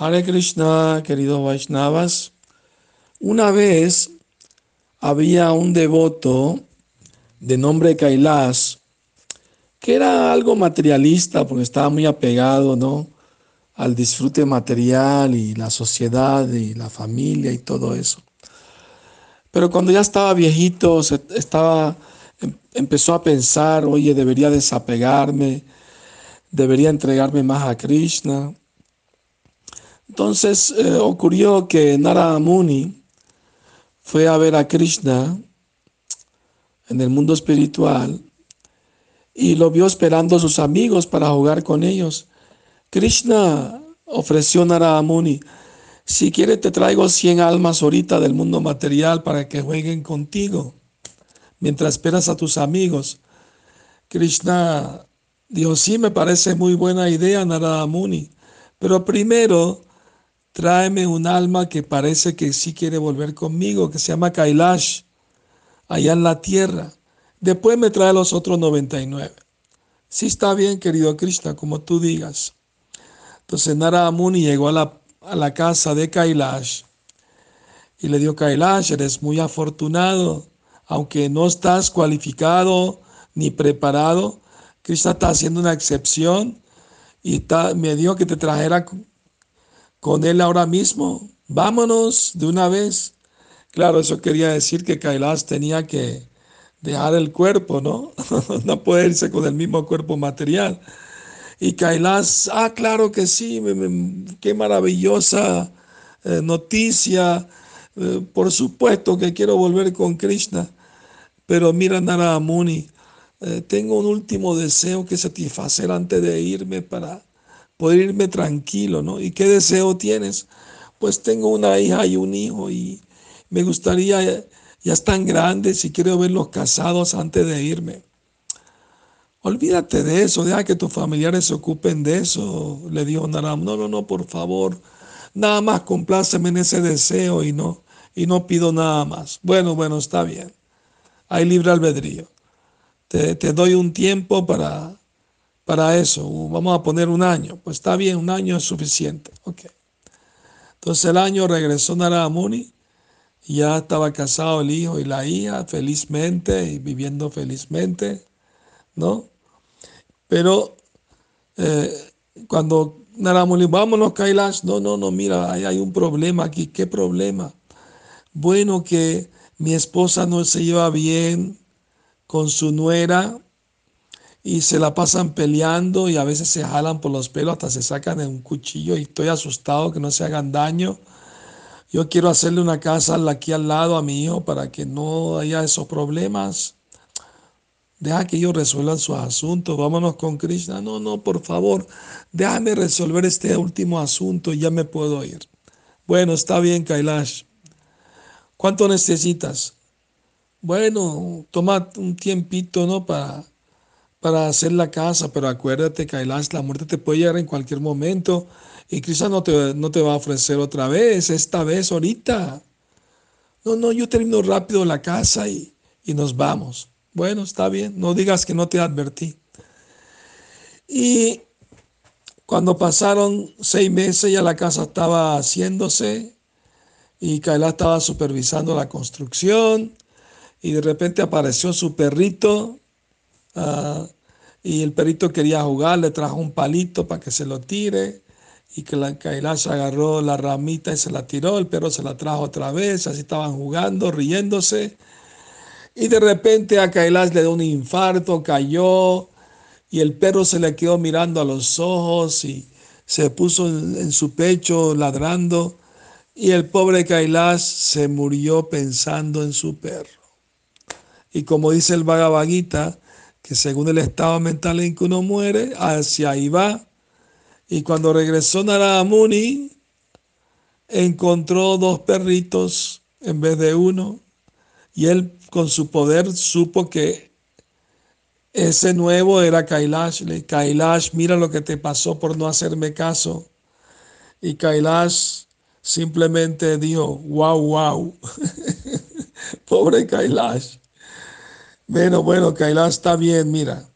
Hare Krishna, queridos Vaishnavas. Una vez había un devoto de nombre Kailas que era algo materialista porque estaba muy apegado, ¿no? al disfrute material y la sociedad y la familia y todo eso. Pero cuando ya estaba viejito, estaba, em, empezó a pensar, oye, debería desapegarme, debería entregarme más a Krishna. Entonces eh, ocurrió que Narada Muni fue a ver a Krishna en el mundo espiritual y lo vio esperando a sus amigos para jugar con ellos. Krishna ofreció a Narada Muni, si quieres te traigo 100 almas ahorita del mundo material para que jueguen contigo mientras esperas a tus amigos. Krishna dijo, sí, me parece muy buena idea, Narada Muni, pero primero tráeme un alma que parece que sí quiere volver conmigo, que se llama Kailash, allá en la tierra. Después me trae los otros 99. Sí está bien, querido Krishna, como tú digas. Entonces Narada Muni llegó a la, a la casa de Kailash y le dio Kailash, eres muy afortunado, aunque no estás cualificado ni preparado, Krishna está haciendo una excepción y me dijo que te trajera con él ahora mismo. Vámonos de una vez. Claro, eso quería decir que Kailash tenía que dejar el cuerpo, ¿no? no puede irse con el mismo cuerpo material. Y Kailash, ah, claro que sí, qué maravillosa eh, noticia. Eh, por supuesto que quiero volver con Krishna. Pero mira, Narada Muni, eh, tengo un último deseo que satisfacer antes de irme para poder irme tranquilo, ¿no? ¿Y qué deseo tienes? Pues tengo una hija y un hijo y me gustaría, ya están grandes y quiero verlos casados antes de irme. Olvídate de eso, deja que tus familiares se ocupen de eso, le dijo Naram. No, no, no, por favor, nada más compláceme en ese deseo y no, y no pido nada más. Bueno, bueno, está bien. Hay libre albedrío. Te, te doy un tiempo para para eso. Vamos a poner un año. Pues está bien, un año es suficiente. Ok. Entonces el año regresó Narada Muni ya estaba casado el hijo y la hija felizmente y viviendo felizmente, ¿no? Pero eh, cuando Narada Muni, vámonos Kailash, no, no, no, mira, hay, hay un problema aquí. ¿Qué problema? Bueno, que mi esposa no se lleva bien con su nuera y se la pasan peleando y a veces se jalan por los pelos, hasta se sacan un cuchillo y estoy asustado que no se hagan daño. Yo quiero hacerle una casa aquí al lado a mi hijo para que no haya esos problemas. Deja que ellos resuelvan sus asuntos. Vámonos con Krishna. No, no, por favor, déjame resolver este último asunto y ya me puedo ir. Bueno, está bien, Kailash. ¿Cuánto necesitas? Bueno, toma un tiempito, ¿no? Para para hacer la casa, pero acuérdate, Kailash, la muerte te puede llegar en cualquier momento y Krishna no te, no te va a ofrecer otra vez, esta vez, ahorita. No, no, yo termino rápido la casa y, y nos vamos. Bueno, está bien, no digas que no te advertí. Y cuando pasaron seis meses ya la casa estaba haciéndose y Kailash estaba supervisando la construcción y de repente apareció su perrito Ah, y el perrito quería jugar, le trajo un palito para que se lo tire y que la Kailash agarró la ramita y se la tiró, el perro se la trajo otra vez, así estaban jugando, riéndose. Y de repente a Kailash le dio un infarto, cayó y el perro se le quedó mirando a los ojos y se puso en, su pecho ladrando y el pobre Kailash se murió pensando en su perro. Y como dice el Bhagavad que según el estado mental en que uno muere, hacia ahí va. Y cuando regresó Narada Muni, encontró dos perritos en vez de uno, y él con su poder supo que ese nuevo era Kailash. Le Kailash, mira lo que te pasó por no hacerme caso. Y Kailash simplemente dijo, wow, wow. Pobre Kailash. Bueno, bueno, Kailash está bien, mira.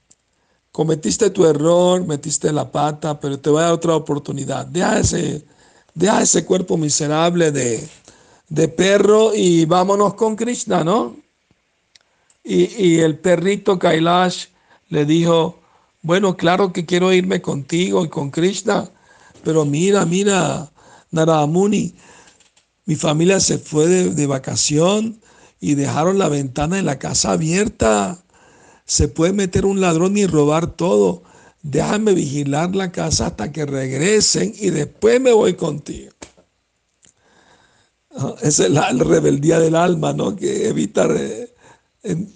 Cometiste tu error, metiste la pata, pero te voy a dar otra oportunidad. Deja ese, deja ese cuerpo miserable de, de perro y vámonos con Krishna, ¿no? Y, y, el perrito Kailash le dijo, bueno, claro que quiero irme contigo y con Krishna, pero mira, mira, Naramuni, mi familia se fue de, de vacación y dejaron la ventana de la casa abierta. Se puede meter un ladrón y robar todo. Déjame vigilar la casa hasta que regresen y después me voy contigo. Ah, esa es la rebeldía del alma, ¿no? Que evita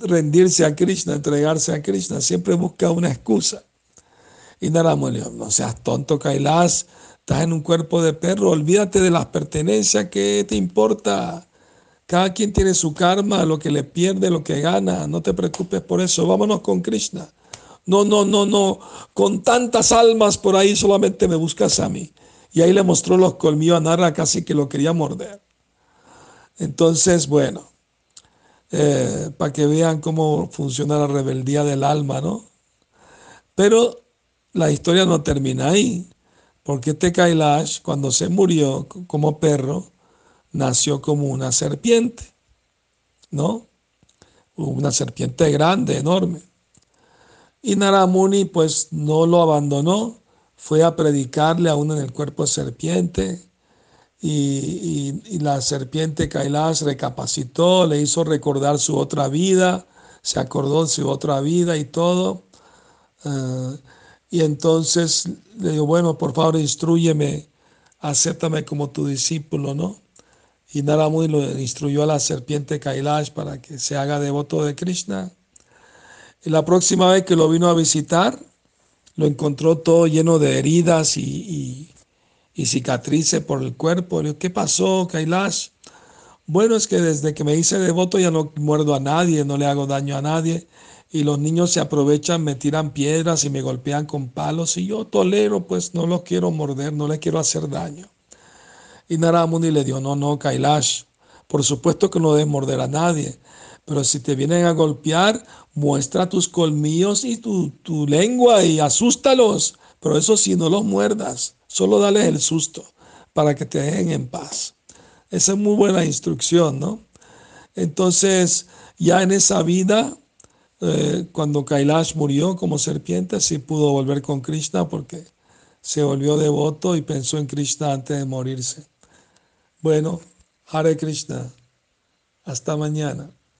rendirse a Krishna, entregarse a Krishna. Siempre busca una excusa. Y Naramuni, no seas tonto, Kailas. Estás en un cuerpo de perro. Olvídate de las pertenencias. ¿Qué te importa? Cada quien tiene su karma, lo que le pierde, lo que gana. No te preocupes por eso. Vámonos con Krishna. No, no, no, no. Con tantas almas por ahí solamente me buscas a mí. Y ahí le mostró los colmillos a Nara, casi que lo quería morder. Entonces, bueno, eh, para que vean cómo funciona la rebeldía del alma, ¿no? Pero la historia no termina ahí, porque este Kailash, cuando se murió como perro, nació como una serpiente, ¿no? Una serpiente grande, enorme. Y Naramuni pues no lo abandonó, fue a predicarle aún en el cuerpo serpiente. Y, la serpiente Kailash recapacitó, le hizo recordar su otra vida, se acordó de su otra vida y todo. Eh, y entonces le dijo, bueno, por favor, instruyeme, acéptame como tu discípulo, ¿no? Y Naramuni lo instruyó a la serpiente Kailash para que se haga devoto de Krishna. Y la próxima vez que lo vino a visitar, lo encontró todo lleno de heridas y, cicatrices por el cuerpo. Le dijo, ¿qué pasó, Kailash? Bueno, es que desde que me hice devoto ya no muerdo a nadie, no le hago daño a nadie. Y los niños se aprovechan, me tiran piedras y me golpean con palos. Y yo tolero, pues no los quiero morder, no les quiero hacer daño. Y Naramuni le dijo, no, no, Kailash, por supuesto que no debes morder a nadie, pero si te vienen a golpear, muestra tus colmillos y tu, tu lengua y asústalos, pero eso sí, no los muerdas, solo dales el susto para que te dejen en paz. Esa es muy buena instrucción, ¿no? Entonces, ya en esa vida, eh, cuando Kailash murió como serpiente, sí pudo volver con Krishna porque se volvió devoto y pensó en Krishna antes de morirse. Bueno, Hare Krishna. Hasta mañana.